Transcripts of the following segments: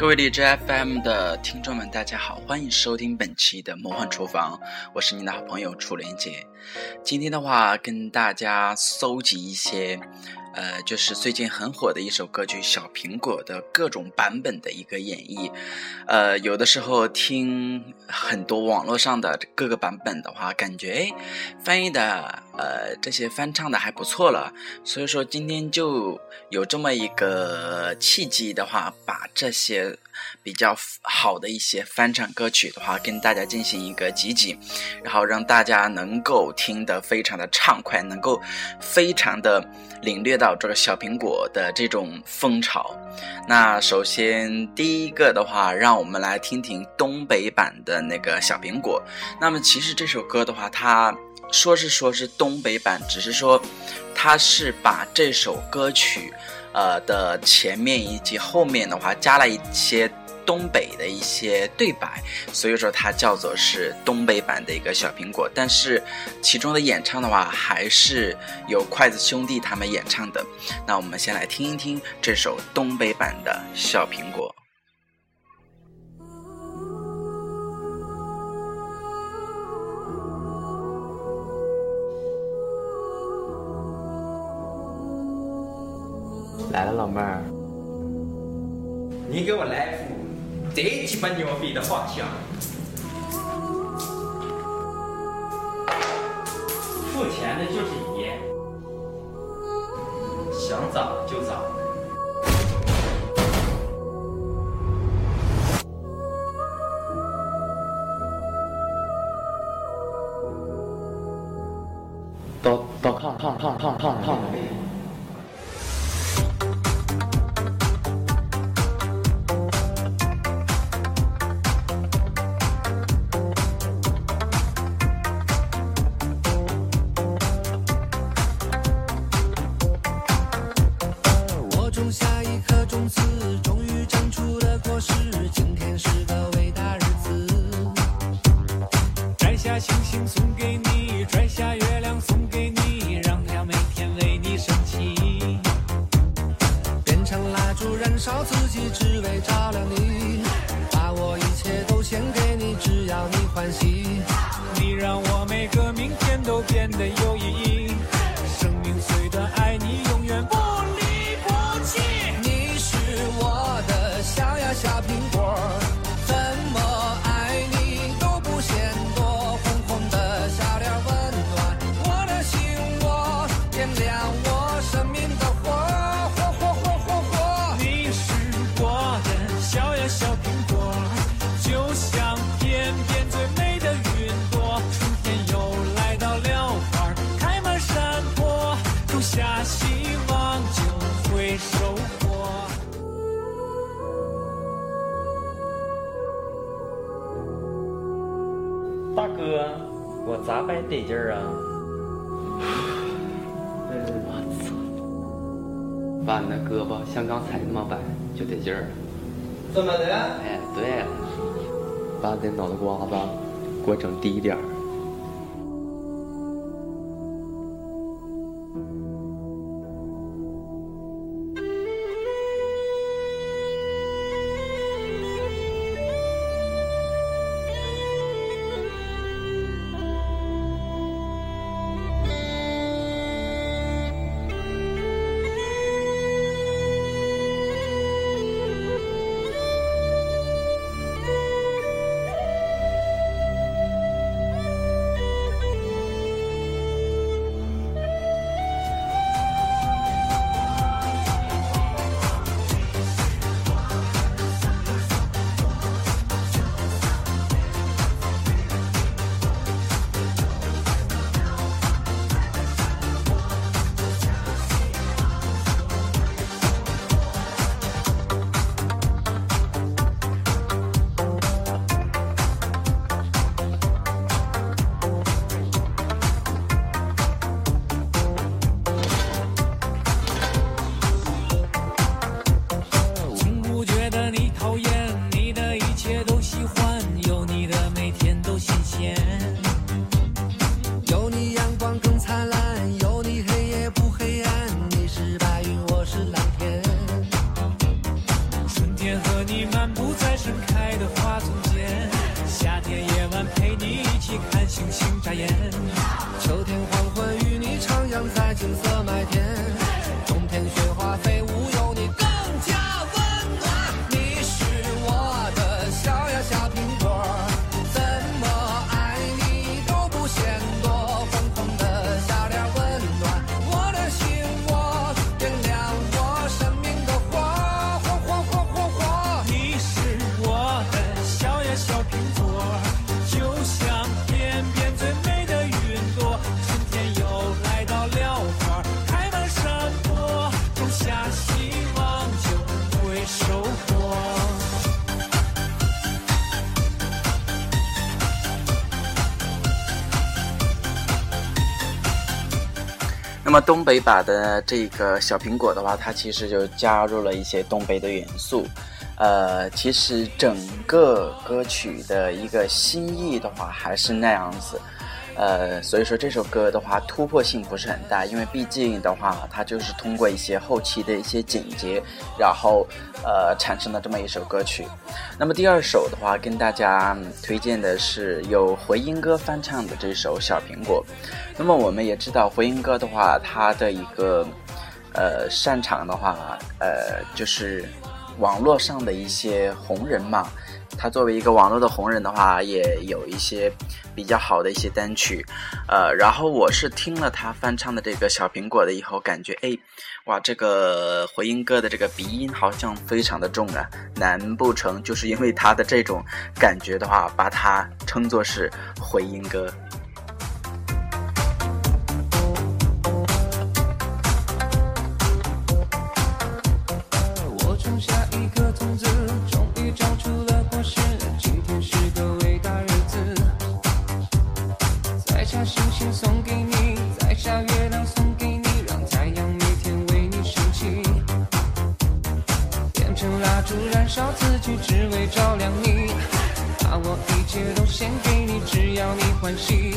各位荔枝 FM 的听众们，大家好，欢迎收听本期的魔幻厨房，我是您的好朋友楚莲姐。今天的话，跟大家搜集一些。呃，就是最近很火的一首歌曲《小苹果》的各种版本的一个演绎。呃，有的时候听很多网络上的各个版本的话，感觉哎，翻译的呃这些翻唱的还不错了。所以说今天就有这么一个契机的话，把这些比较好的一些翻唱歌曲的话，跟大家进行一个集锦，然后让大家能够听得非常的畅快，能够非常的。领略到这个小苹果的这种风潮。那首先第一个的话，让我们来听听东北版的那个小苹果。那么其实这首歌的话，它说是说是东北版，只是说它是把这首歌曲，呃的前面以及后面的话加了一些。东北的一些对白，所以说它叫做是东北版的一个小苹果，但是其中的演唱的话，还是有筷子兄弟他们演唱的。那我们先来听一听这首东北版的小苹果。来了，老妹儿，你给我来副。这鸡巴牛逼的画像，得劲儿啊？我操！把你那胳膊像刚才那么摆，就得劲儿。怎么的？哎，对了，把你脑袋瓜子给我整低点儿。东北版的这个小苹果的话，它其实就加入了一些东北的元素。呃，其实整个歌曲的一个心意的话还是那样子。呃，所以说这首歌的话突破性不是很大，因为毕竟的话，它就是通过一些后期的一些剪辑，然后呃产生了这么一首歌曲。那么第二首的话，跟大家推荐的是由回音哥翻唱的这首《小苹果》。那么我们也知道回音哥的话，他的一个呃擅长的话，呃就是网络上的一些红人嘛。他作为一个网络的红人的话，也有一些比较好的一些单曲，呃，然后我是听了他翻唱的这个小苹果的以后，感觉哎，哇，这个回音哥的这个鼻音好像非常的重啊，难不成就是因为他的这种感觉的话，把他称作是回音哥？珍惜。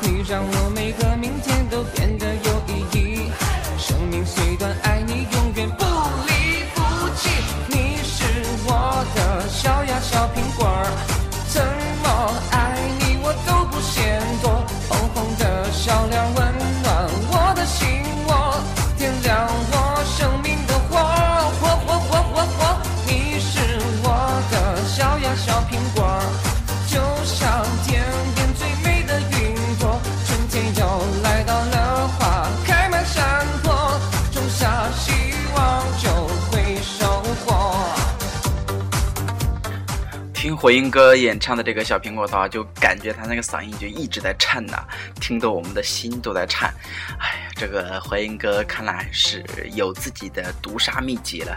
你让我每个明天都变得有意义。生命虽短，爱你永远不离不弃。你是我的小呀小苹果儿，怎么爱你我都不嫌多。红红的小脸温听回音哥演唱的这个小苹果的话，就感觉他那个嗓音就一直在颤呐、听得我们的心都在颤。哎呀，这个回音哥看来是有自己的毒杀秘籍了。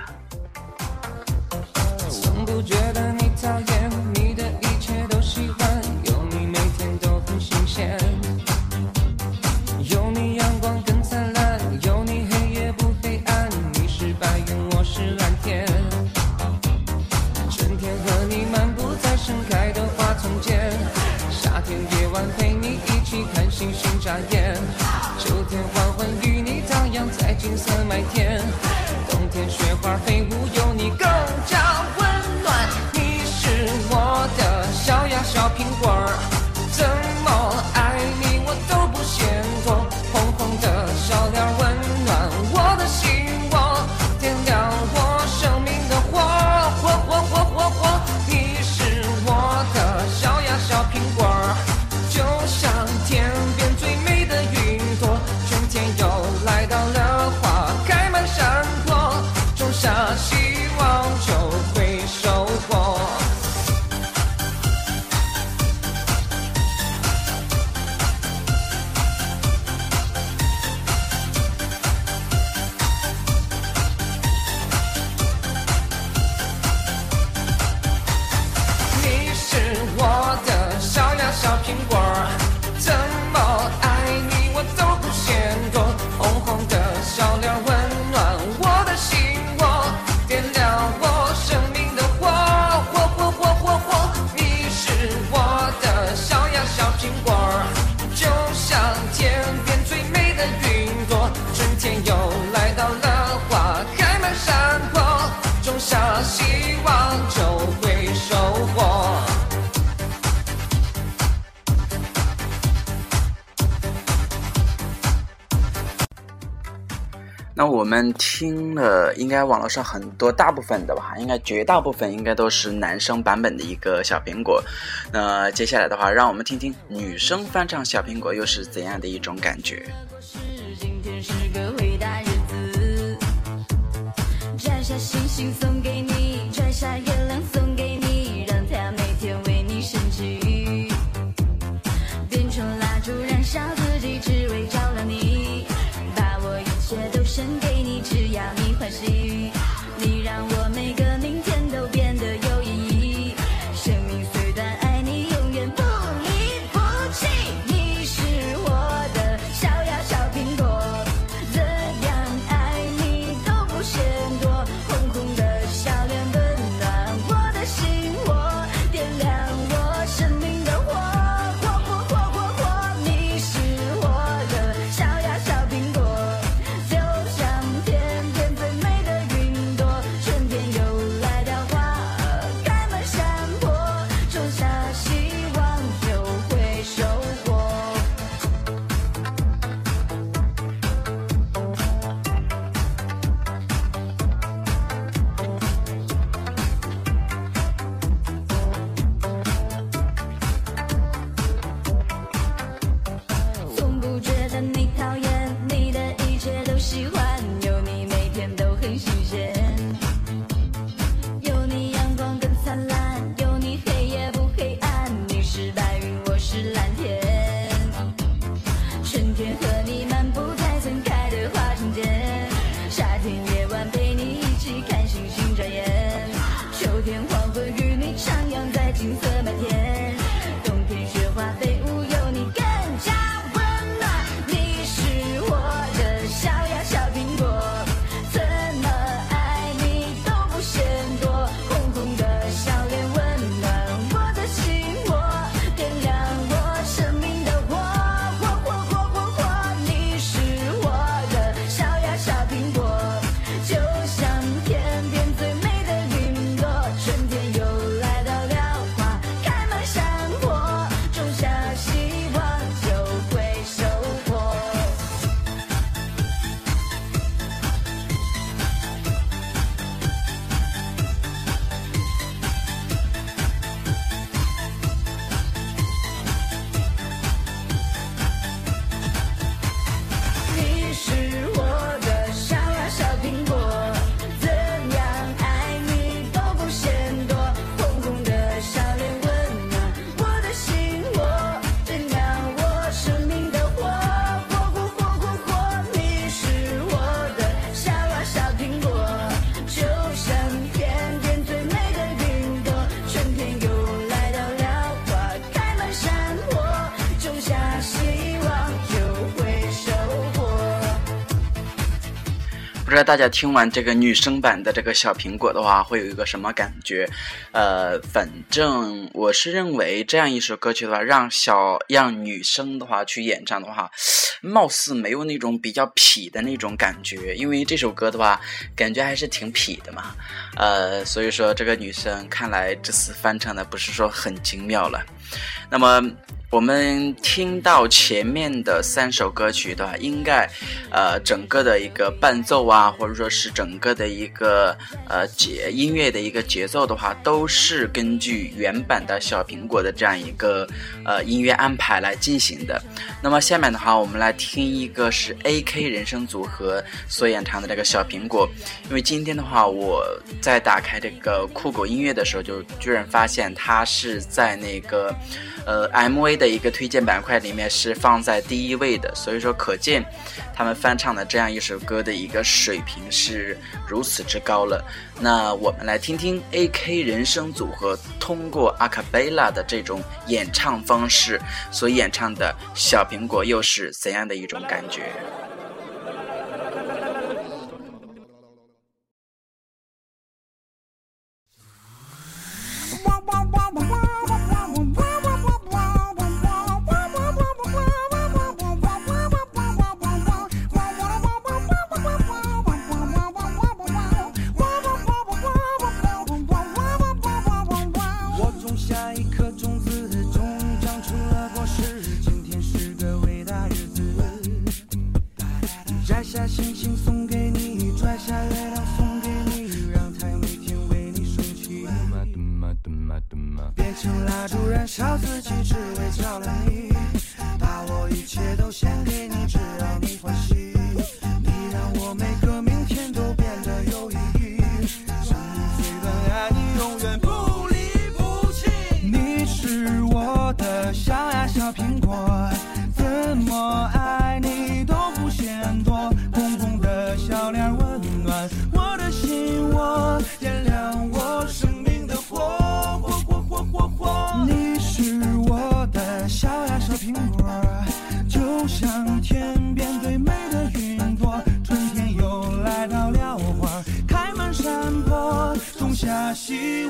我们听了，应该网络上很多大部分的吧，应该绝大部分应该都是男生版本的一个小苹果。那接下来的话，让我们听听女生翻唱小苹果又是怎样的一种感觉。今天是个伟大日子，摘下星星送给你，摘下月亮送不知道大家听完这个女生版的这个小苹果的话，会有一个什么感觉？呃，反正我是认为这样一首歌曲的话，让小让女生的话去演唱的话，貌似没有那种比较痞的那种感觉，因为这首歌的话，感觉还是挺痞的嘛。呃，所以说这个女生看来这次翻唱的不是说很精妙了。那么我们听到前面的三首歌曲的话，应该，呃，整个的一个伴奏啊，或者说是整个的一个呃节音乐的一个节奏的话，都是根据原版的小苹果的这样一个呃音乐安排来进行的。那么下面的话，我们来听一个是 A.K 人声组合所演唱的这个小苹果。因为今天的话，我在打开这个酷狗音乐的时候，就居然发现它是在那个。呃，MV 的一个推荐板块里面是放在第一位的，所以说可见他们翻唱的这样一首歌的一个水平是如此之高了。那我们来听听 AK 人声组合通过阿卡贝拉的这种演唱方式所演唱的《小苹果》又是怎样的一种感觉？燃烧自己，只为照亮你。把我一切都献给你，只要。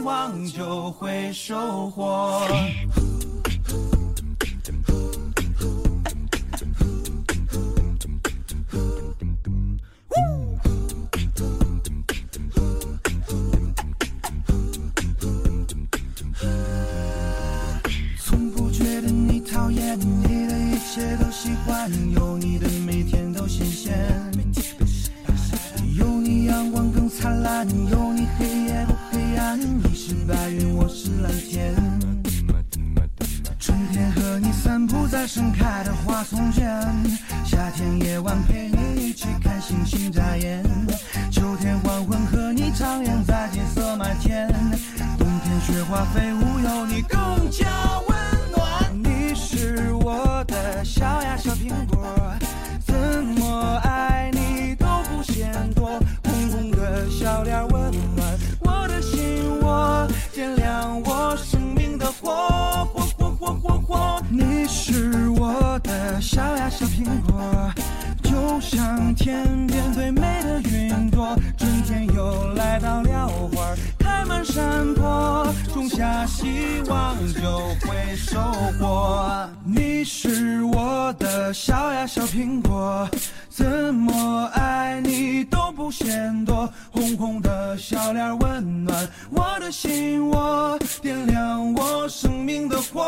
望就会收获。开的花丛间，夏天夜晚陪你一起看星星眨眼，秋天黄昏和你徜徉在金色麦田，冬天雪花飞舞有你更加温暖。你是我的小呀小苹果，你是我的小呀小苹果，就像天边最美的云朵。春天又来到了花开满山坡，种下希望就会收获。你是我的小呀小苹果，怎么爱鲜多。红红的小脸温暖我的心窝，点亮我生命的火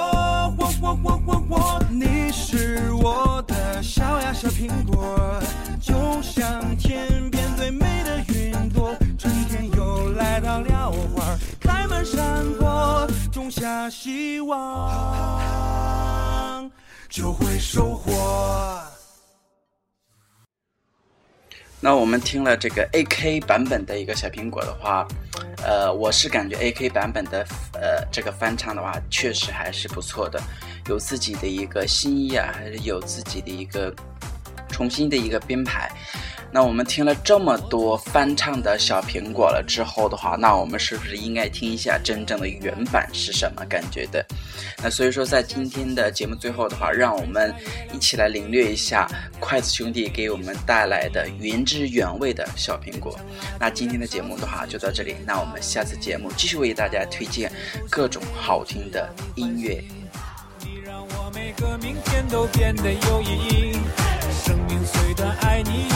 火火火火火。你是我的小呀小苹果，就像天边最美的云朵。春天又来到了花开满山坡，种下希望就会收获。那我们听了这个 AK 版本的一个小苹果的话，呃，我是感觉 AK 版本的呃这个翻唱的话，确实还是不错的，有自己的一个新意啊，还是有自己的一个重新的一个编排。那我们听了这么多翻唱的小苹果了之后的话，那我们是不是应该听一下真正的原版是什么感觉的？那所以说，在今天的节目最后的话，让我们一起来领略一下筷子兄弟给我们带来的原汁原味的小苹果。那今天的节目的话就到这里，那我们下次节目继续为大家推荐各种好听的音乐。生命虽短，爱你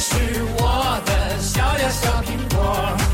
是我的小呀小苹果。儿